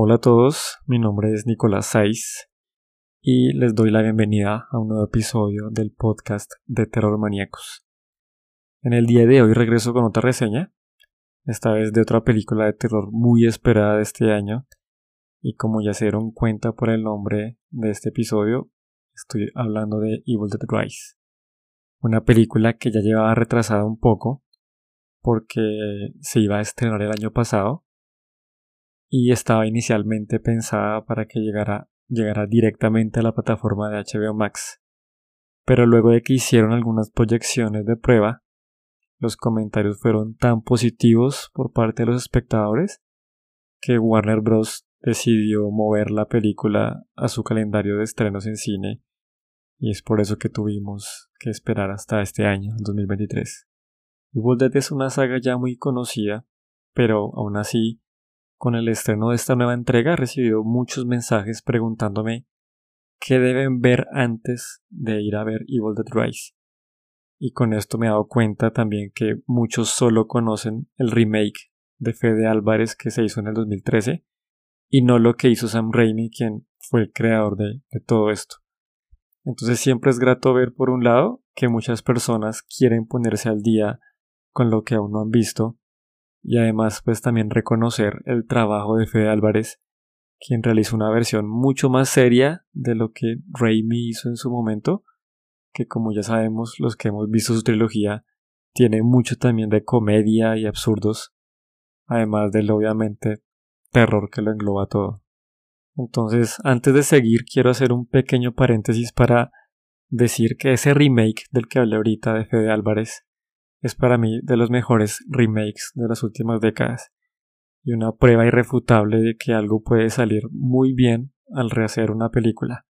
Hola a todos, mi nombre es Nicolás Saiz y les doy la bienvenida a un nuevo episodio del podcast de Terror Maníacos. En el día de hoy regreso con otra reseña, esta vez de otra película de terror muy esperada de este año y como ya se dieron cuenta por el nombre de este episodio, estoy hablando de Evil Dead Rise, una película que ya llevaba retrasada un poco porque se iba a estrenar el año pasado y estaba inicialmente pensada para que llegara, directamente a la plataforma de HBO Max. Pero luego de que hicieron algunas proyecciones de prueba, los comentarios fueron tan positivos por parte de los espectadores que Warner Bros. decidió mover la película a su calendario de estrenos en cine y es por eso que tuvimos que esperar hasta este año, 2023. Evil Dead es una saga ya muy conocida, pero aún así con el estreno de esta nueva entrega he recibido muchos mensajes preguntándome qué deben ver antes de ir a ver Evil Dead Rise. Y con esto me he dado cuenta también que muchos solo conocen el remake de Fede Álvarez que se hizo en el 2013 y no lo que hizo Sam Raimi, quien fue el creador de, de todo esto. Entonces siempre es grato ver por un lado que muchas personas quieren ponerse al día con lo que aún no han visto y además pues también reconocer el trabajo de Fede Álvarez, quien realizó una versión mucho más seria de lo que Raimi hizo en su momento, que como ya sabemos los que hemos visto su trilogía, tiene mucho también de comedia y absurdos, además del obviamente terror que lo engloba todo. Entonces, antes de seguir, quiero hacer un pequeño paréntesis para decir que ese remake del que hablé ahorita de Fede Álvarez es para mí de los mejores remakes de las últimas décadas y una prueba irrefutable de que algo puede salir muy bien al rehacer una película.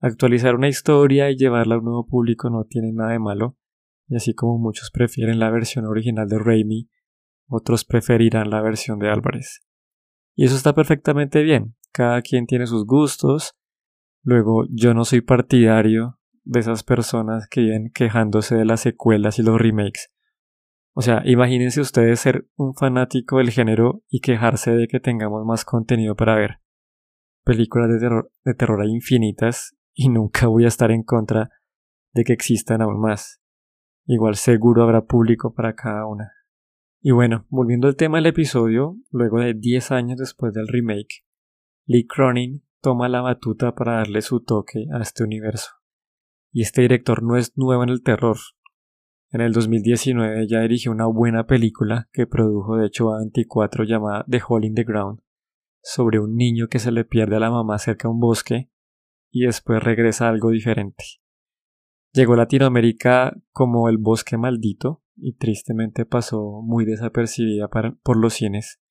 Actualizar una historia y llevarla a un nuevo público no tiene nada de malo, y así como muchos prefieren la versión original de Raimi, otros preferirán la versión de Álvarez. Y eso está perfectamente bien, cada quien tiene sus gustos, luego yo no soy partidario de esas personas que vienen quejándose de las secuelas y los remakes. O sea, imagínense ustedes ser un fanático del género y quejarse de que tengamos más contenido para ver. Películas de terror, de terror hay infinitas y nunca voy a estar en contra de que existan aún más. Igual seguro habrá público para cada una. Y bueno, volviendo al tema del episodio, luego de 10 años después del remake, Lee Cronin toma la batuta para darle su toque a este universo. Y este director no es nuevo en el terror. En el 2019 ya dirigió una buena película que produjo de hecho a 24 llamada The Hole in the Ground, sobre un niño que se le pierde a la mamá cerca de un bosque y después regresa a algo diferente. Llegó a Latinoamérica como El Bosque Maldito y tristemente pasó muy desapercibida por los cines.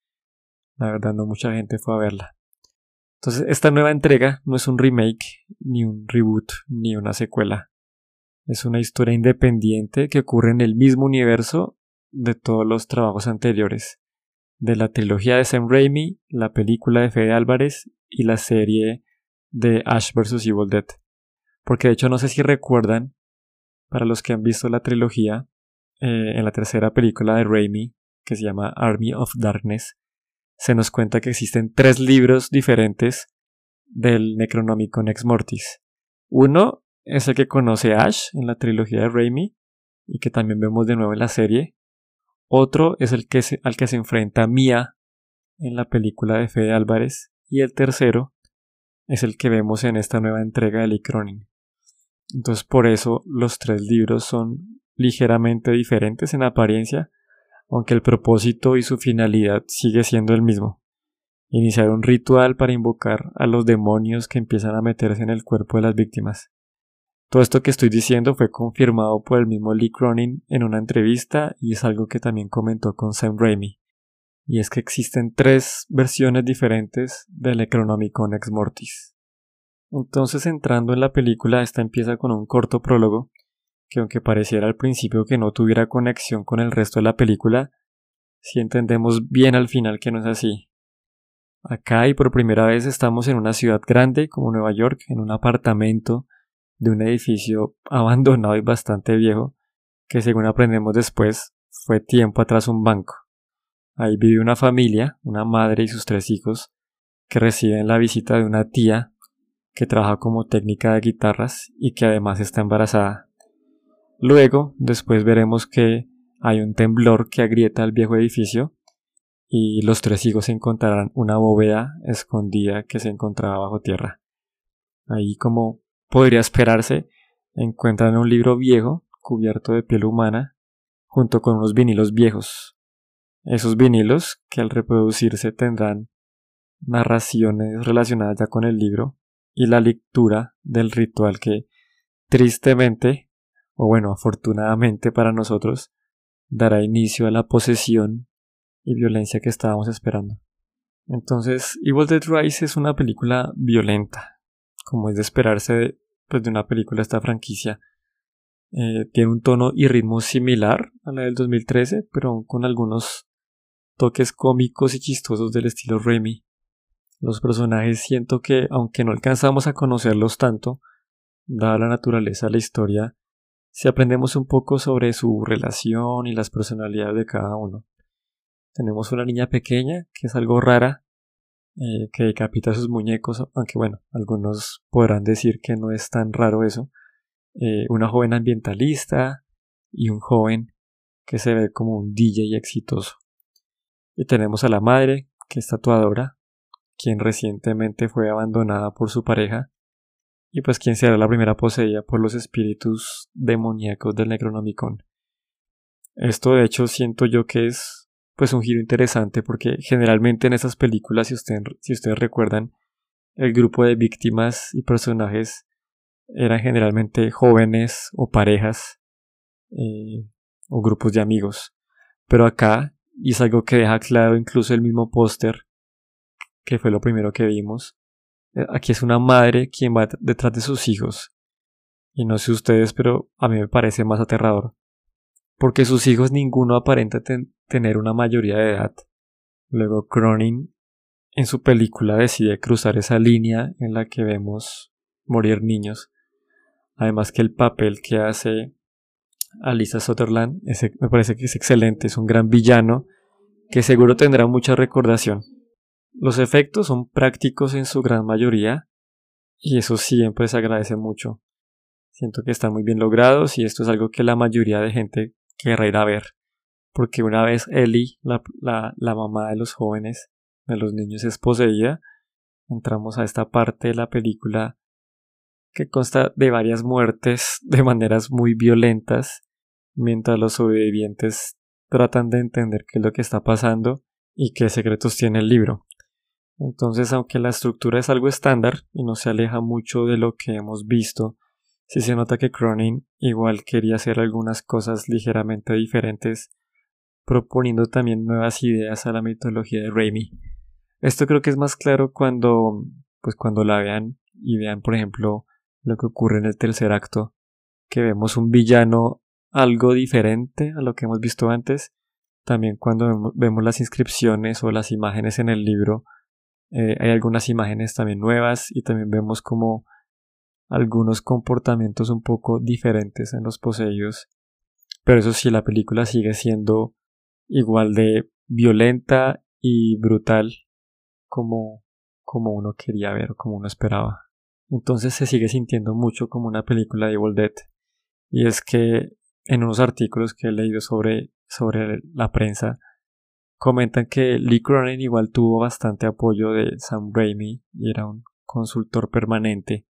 La verdad no mucha gente fue a verla. Entonces, esta nueva entrega no es un remake, ni un reboot, ni una secuela. Es una historia independiente que ocurre en el mismo universo de todos los trabajos anteriores, de la trilogía de Sam Raimi, la película de Fede Álvarez y la serie de Ash vs. Evil Dead. Porque de hecho no sé si recuerdan, para los que han visto la trilogía, eh, en la tercera película de Raimi, que se llama Army of Darkness, se nos cuenta que existen tres libros diferentes del Necronomicon Ex Mortis. Uno es el que conoce Ash en la trilogía de Raimi y que también vemos de nuevo en la serie. Otro es el que al que se enfrenta Mia en la película de Fede Álvarez. Y el tercero es el que vemos en esta nueva entrega de Lee Cronin. Entonces por eso los tres libros son ligeramente diferentes en apariencia, aunque el propósito y su finalidad sigue siendo el mismo. Iniciar un ritual para invocar a los demonios que empiezan a meterse en el cuerpo de las víctimas. Todo esto que estoy diciendo fue confirmado por el mismo Lee Cronin en una entrevista y es algo que también comentó con Sam Raimi. Y es que existen tres versiones diferentes del Necronomicon Ex Mortis. Entonces entrando en la película, esta empieza con un corto prólogo que aunque pareciera al principio que no tuviera conexión con el resto de la película, si entendemos bien al final que no es así. Acá y por primera vez estamos en una ciudad grande como Nueva York, en un apartamento de un edificio abandonado y bastante viejo, que según aprendemos después fue tiempo atrás un banco. Ahí vive una familia, una madre y sus tres hijos, que reciben la visita de una tía que trabaja como técnica de guitarras y que además está embarazada. Luego, después veremos que hay un temblor que agrieta el viejo edificio y los tres hijos encontrarán una bóveda escondida que se encontraba bajo tierra. Ahí, como podría esperarse, encuentran un libro viejo cubierto de piel humana junto con unos vinilos viejos. Esos vinilos que al reproducirse tendrán narraciones relacionadas ya con el libro y la lectura del ritual que tristemente, o bueno, afortunadamente para nosotros, dará inicio a la posesión y violencia que estábamos esperando. Entonces, Evil Dead Rise es una película violenta, como es de esperarse pues, de una película esta franquicia. Eh, tiene un tono y ritmo similar a la del 2013, pero con algunos toques cómicos y chistosos del estilo Remy. Los personajes siento que, aunque no alcanzamos a conocerlos tanto, dada la naturaleza de la historia, si aprendemos un poco sobre su relación y las personalidades de cada uno. Tenemos una niña pequeña, que es algo rara, eh, que decapita a sus muñecos, aunque bueno, algunos podrán decir que no es tan raro eso. Eh, una joven ambientalista y un joven que se ve como un DJ exitoso. Y tenemos a la madre, que es tatuadora, quien recientemente fue abandonada por su pareja, y pues quien será la primera poseída por los espíritus demoníacos del Necronomicon. Esto de hecho siento yo que es pues un giro interesante porque generalmente en esas películas, si, si ustedes recuerdan, el grupo de víctimas y personajes eran generalmente jóvenes o parejas eh, o grupos de amigos. Pero acá, y es algo que deja claro incluso el mismo póster, que fue lo primero que vimos. Eh, aquí es una madre quien va detrás de sus hijos. Y no sé ustedes, pero a mí me parece más aterrador. Porque sus hijos ninguno aparenta tener una mayoría de edad. Luego Cronin en su película decide cruzar esa línea en la que vemos morir niños. Además que el papel que hace Alisa Sutherland me parece que es excelente, es un gran villano que seguro tendrá mucha recordación. Los efectos son prácticos en su gran mayoría y eso siempre se agradece mucho. Siento que están muy bien logrados y esto es algo que la mayoría de gente querrá ir a ver. Porque una vez Ellie, la, la mamá de los jóvenes, de los niños, es poseída, entramos a esta parte de la película que consta de varias muertes de maneras muy violentas, mientras los sobrevivientes tratan de entender qué es lo que está pasando y qué secretos tiene el libro. Entonces, aunque la estructura es algo estándar y no se aleja mucho de lo que hemos visto, sí se nota que Cronin igual quería hacer algunas cosas ligeramente diferentes, proponiendo también nuevas ideas a la mitología de Raimi. Esto creo que es más claro cuando, pues cuando la vean y vean, por ejemplo, lo que ocurre en el tercer acto, que vemos un villano algo diferente a lo que hemos visto antes, también cuando vemos las inscripciones o las imágenes en el libro, eh, hay algunas imágenes también nuevas y también vemos como algunos comportamientos un poco diferentes en los poseídos. Pero eso sí, la película sigue siendo igual de violenta y brutal como, como uno quería ver, como uno esperaba. Entonces se sigue sintiendo mucho como una película de Evil. Y es que en unos artículos que he leído sobre, sobre la prensa, Comentan que Lee Cronin igual tuvo bastante apoyo de Sam Raimi y era un consultor permanente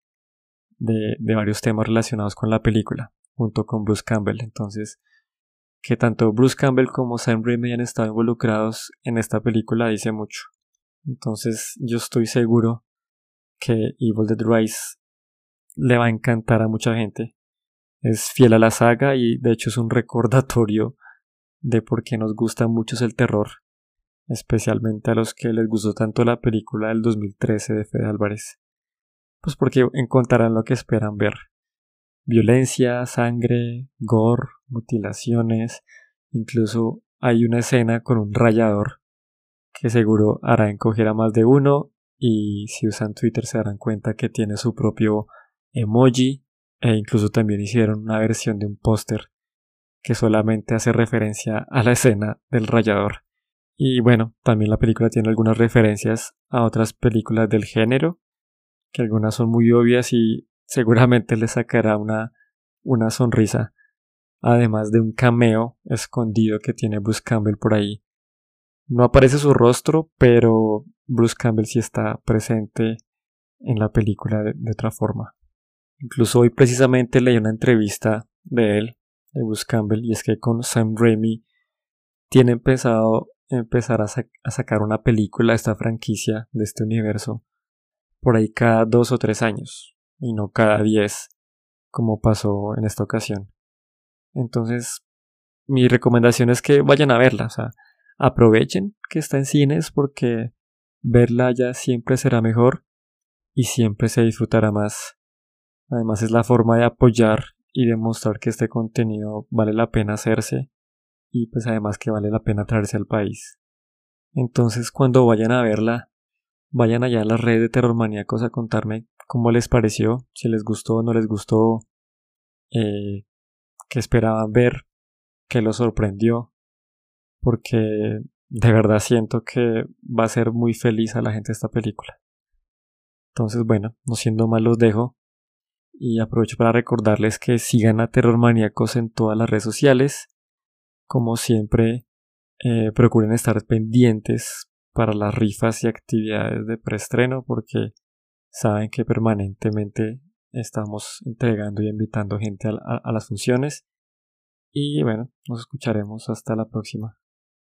de, varios temas relacionados con la película, junto con Bruce Campbell. Entonces, que tanto Bruce Campbell como Sam Raimi han estado involucrados en esta película dice mucho. Entonces, yo estoy seguro que Evil Dead Rise le va a encantar a mucha gente. Es fiel a la saga y de hecho es un recordatorio de por qué nos gusta mucho el terror, especialmente a los que les gustó tanto la película del 2013 de Fede Álvarez. Pues porque encontrarán lo que esperan ver. Violencia, sangre, gore, mutilaciones, incluso hay una escena con un rayador que seguro hará encoger a más de uno y si usan Twitter se darán cuenta que tiene su propio emoji e incluso también hicieron una versión de un póster que solamente hace referencia a la escena del rayador. Y bueno, también la película tiene algunas referencias a otras películas del género, que algunas son muy obvias y seguramente le sacará una, una sonrisa, además de un cameo escondido que tiene Bruce Campbell por ahí. No aparece su rostro, pero Bruce Campbell sí está presente en la película de, otra forma. Incluso hoy precisamente leí una entrevista de él, de Bruce Campbell, y es que con Sam Raimi tiene pensado empezar a, sacar una película de esta franquicia, de este universo, por ahí cada dos o tres años, y no cada diez, como pasó en esta ocasión. Entonces, mi recomendación es que vayan a verla, o sea, aprovechen que está en cines porque verla ya siempre será mejor y siempre se disfrutará más. Además es la forma de apoyar y demostrar que este contenido vale la pena hacerse y pues además que vale la pena traerse al país. Entonces cuando vayan a verla, vayan allá a las redes de Terror Maníacos a contarme cómo les pareció, si les gustó o no les gustó, eh, qué esperaban ver, qué los sorprendió, porque de verdad siento que va a ser muy feliz a la gente esta película. Entonces bueno, no siendo mal los dejo y aprovecho para recordarles que sigan a Terror Maníacos en todas las redes sociales como siempre, eh, procuren estar pendientes para las rifas y actividades de preestreno porque saben que permanentemente estamos entregando y invitando gente a las funciones. Y bueno, nos escucharemos hasta la próxima.